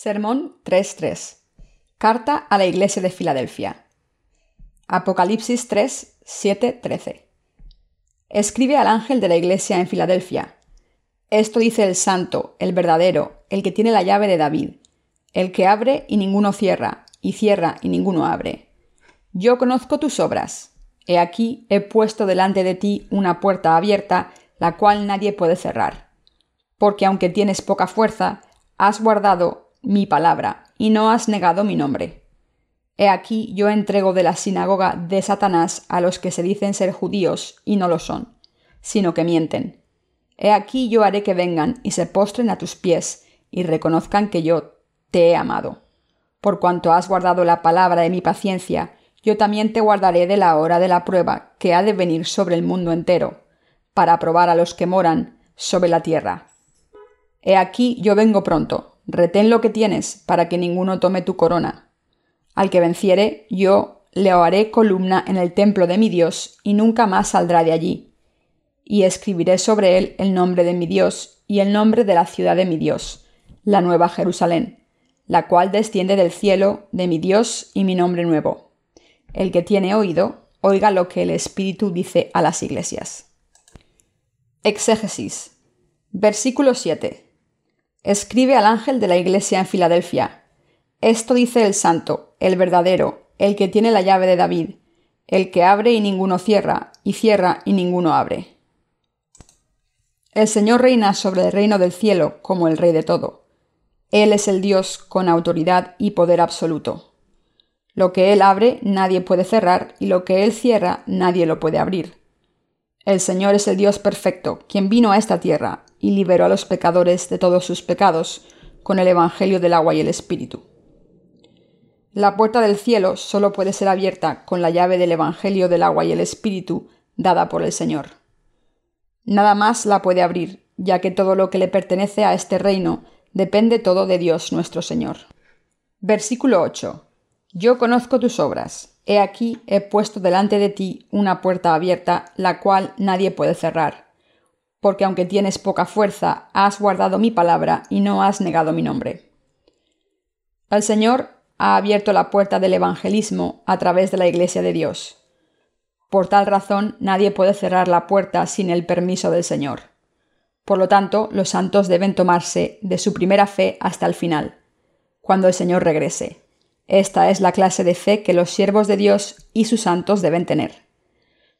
Sermón 3.3. Carta a la Iglesia de Filadelfia. Apocalipsis 3, 7, 13. Escribe al ángel de la Iglesia en Filadelfia. Esto dice el santo, el verdadero, el que tiene la llave de David, el que abre y ninguno cierra, y cierra y ninguno abre. Yo conozco tus obras. He aquí he puesto delante de ti una puerta abierta, la cual nadie puede cerrar. Porque aunque tienes poca fuerza, has guardado mi palabra, y no has negado mi nombre. He aquí yo entrego de la sinagoga de Satanás a los que se dicen ser judíos y no lo son, sino que mienten. He aquí yo haré que vengan y se postren a tus pies y reconozcan que yo te he amado. Por cuanto has guardado la palabra de mi paciencia, yo también te guardaré de la hora de la prueba que ha de venir sobre el mundo entero, para probar a los que moran sobre la tierra. He aquí yo vengo pronto retén lo que tienes, para que ninguno tome tu corona. Al que venciere, yo le haré columna en el templo de mi Dios, y nunca más saldrá de allí. Y escribiré sobre él el nombre de mi Dios, y el nombre de la ciudad de mi Dios, la nueva Jerusalén, la cual desciende del cielo de mi Dios y mi nombre nuevo. El que tiene oído, oiga lo que el Espíritu dice a las iglesias. Exégesis. Versículo 7. Escribe al ángel de la iglesia en Filadelfia. Esto dice el santo, el verdadero, el que tiene la llave de David, el que abre y ninguno cierra, y cierra y ninguno abre. El Señor reina sobre el reino del cielo como el Rey de todo. Él es el Dios con autoridad y poder absoluto. Lo que Él abre nadie puede cerrar y lo que Él cierra nadie lo puede abrir. El Señor es el Dios perfecto, quien vino a esta tierra y liberó a los pecadores de todos sus pecados con el Evangelio del agua y el Espíritu. La puerta del cielo solo puede ser abierta con la llave del Evangelio del agua y el Espíritu dada por el Señor. Nada más la puede abrir, ya que todo lo que le pertenece a este reino depende todo de Dios nuestro Señor. Versículo 8. Yo conozco tus obras. He aquí he puesto delante de ti una puerta abierta, la cual nadie puede cerrar porque aunque tienes poca fuerza, has guardado mi palabra y no has negado mi nombre. El Señor ha abierto la puerta del evangelismo a través de la Iglesia de Dios. Por tal razón, nadie puede cerrar la puerta sin el permiso del Señor. Por lo tanto, los santos deben tomarse de su primera fe hasta el final, cuando el Señor regrese. Esta es la clase de fe que los siervos de Dios y sus santos deben tener.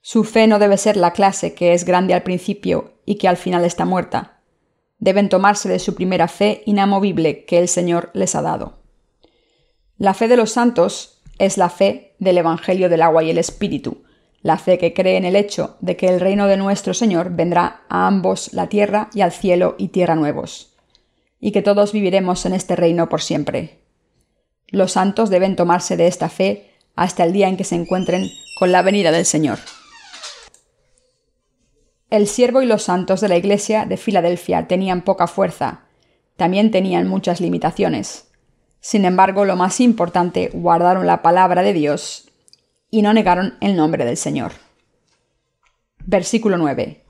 Su fe no debe ser la clase que es grande al principio y que al final está muerta. Deben tomarse de su primera fe inamovible que el Señor les ha dado. La fe de los santos es la fe del Evangelio del agua y el Espíritu, la fe que cree en el hecho de que el reino de nuestro Señor vendrá a ambos la tierra y al cielo y tierra nuevos, y que todos viviremos en este reino por siempre. Los santos deben tomarse de esta fe hasta el día en que se encuentren con la venida del Señor. El siervo y los santos de la Iglesia de Filadelfia tenían poca fuerza, también tenían muchas limitaciones. Sin embargo, lo más importante, guardaron la palabra de Dios y no negaron el nombre del Señor. Versículo 9.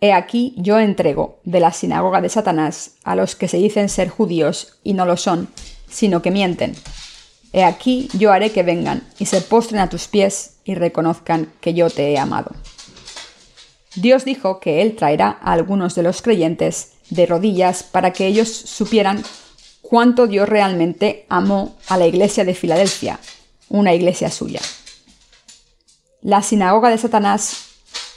He aquí yo entrego de la sinagoga de Satanás a los que se dicen ser judíos y no lo son, sino que mienten. He aquí yo haré que vengan y se postren a tus pies y reconozcan que yo te he amado. Dios dijo que Él traerá a algunos de los creyentes de rodillas para que ellos supieran cuánto Dios realmente amó a la iglesia de Filadelfia, una iglesia suya. La sinagoga de Satanás,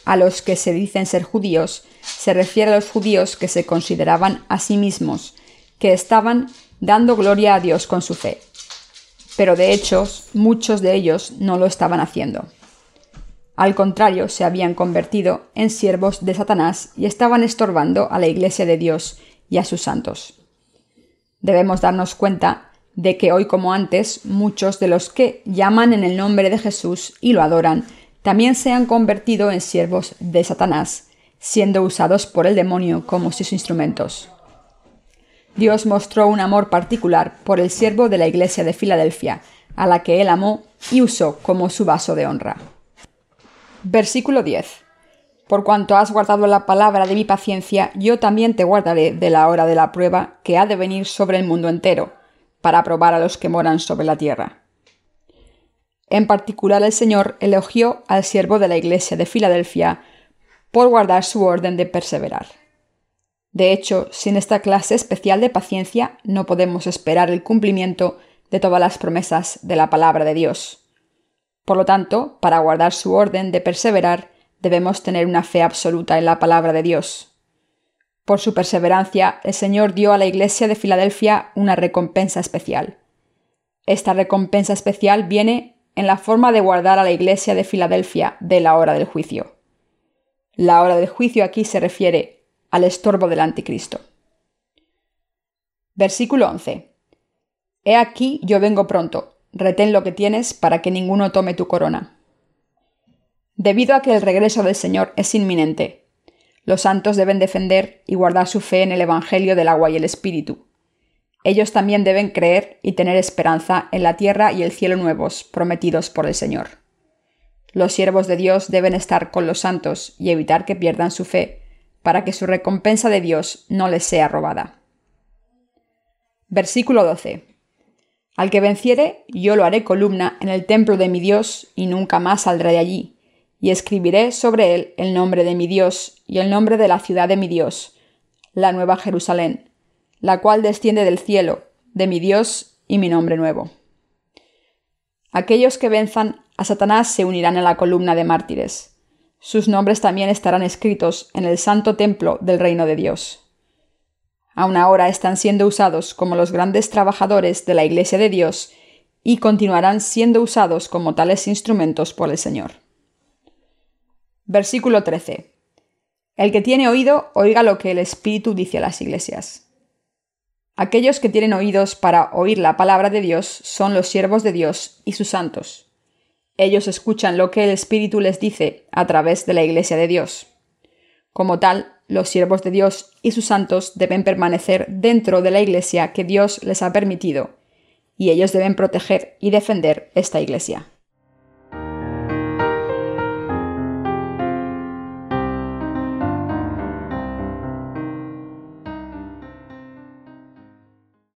a los que se dicen ser judíos, se refiere a los judíos que se consideraban a sí mismos, que estaban dando gloria a Dios con su fe. Pero de hecho, muchos de ellos no lo estaban haciendo. Al contrario, se habían convertido en siervos de Satanás y estaban estorbando a la Iglesia de Dios y a sus santos. Debemos darnos cuenta de que hoy como antes muchos de los que llaman en el nombre de Jesús y lo adoran también se han convertido en siervos de Satanás, siendo usados por el demonio como sus instrumentos. Dios mostró un amor particular por el siervo de la iglesia de Filadelfia, a la que él amó y usó como su vaso de honra. Versículo 10. Por cuanto has guardado la palabra de mi paciencia, yo también te guardaré de la hora de la prueba que ha de venir sobre el mundo entero, para probar a los que moran sobre la tierra. En particular el Señor elogió al siervo de la iglesia de Filadelfia por guardar su orden de perseverar. De hecho, sin esta clase especial de paciencia no podemos esperar el cumplimiento de todas las promesas de la palabra de Dios. Por lo tanto, para guardar su orden de perseverar, debemos tener una fe absoluta en la palabra de Dios. Por su perseverancia, el Señor dio a la Iglesia de Filadelfia una recompensa especial. Esta recompensa especial viene en la forma de guardar a la Iglesia de Filadelfia de la hora del juicio. La hora del juicio aquí se refiere al estorbo del anticristo. Versículo 11. He aquí yo vengo pronto, retén lo que tienes para que ninguno tome tu corona. Debido a que el regreso del Señor es inminente, los santos deben defender y guardar su fe en el Evangelio del agua y el Espíritu. Ellos también deben creer y tener esperanza en la tierra y el cielo nuevos prometidos por el Señor. Los siervos de Dios deben estar con los santos y evitar que pierdan su fe, para que su recompensa de Dios no les sea robada. Versículo 12. Al que venciere, yo lo haré columna en el templo de mi Dios, y nunca más saldré de allí, y escribiré sobre él el nombre de mi Dios y el nombre de la ciudad de mi Dios, la nueva Jerusalén, la cual desciende del cielo, de mi Dios y mi nombre nuevo. Aquellos que venzan a Satanás se unirán a la columna de mártires. Sus nombres también estarán escritos en el santo templo del reino de Dios. Aún ahora están siendo usados como los grandes trabajadores de la Iglesia de Dios y continuarán siendo usados como tales instrumentos por el Señor. Versículo 13. El que tiene oído, oiga lo que el Espíritu dice a las iglesias. Aquellos que tienen oídos para oír la palabra de Dios son los siervos de Dios y sus santos. Ellos escuchan lo que el Espíritu les dice a través de la Iglesia de Dios. Como tal, los siervos de Dios y sus santos deben permanecer dentro de la Iglesia que Dios les ha permitido, y ellos deben proteger y defender esta Iglesia.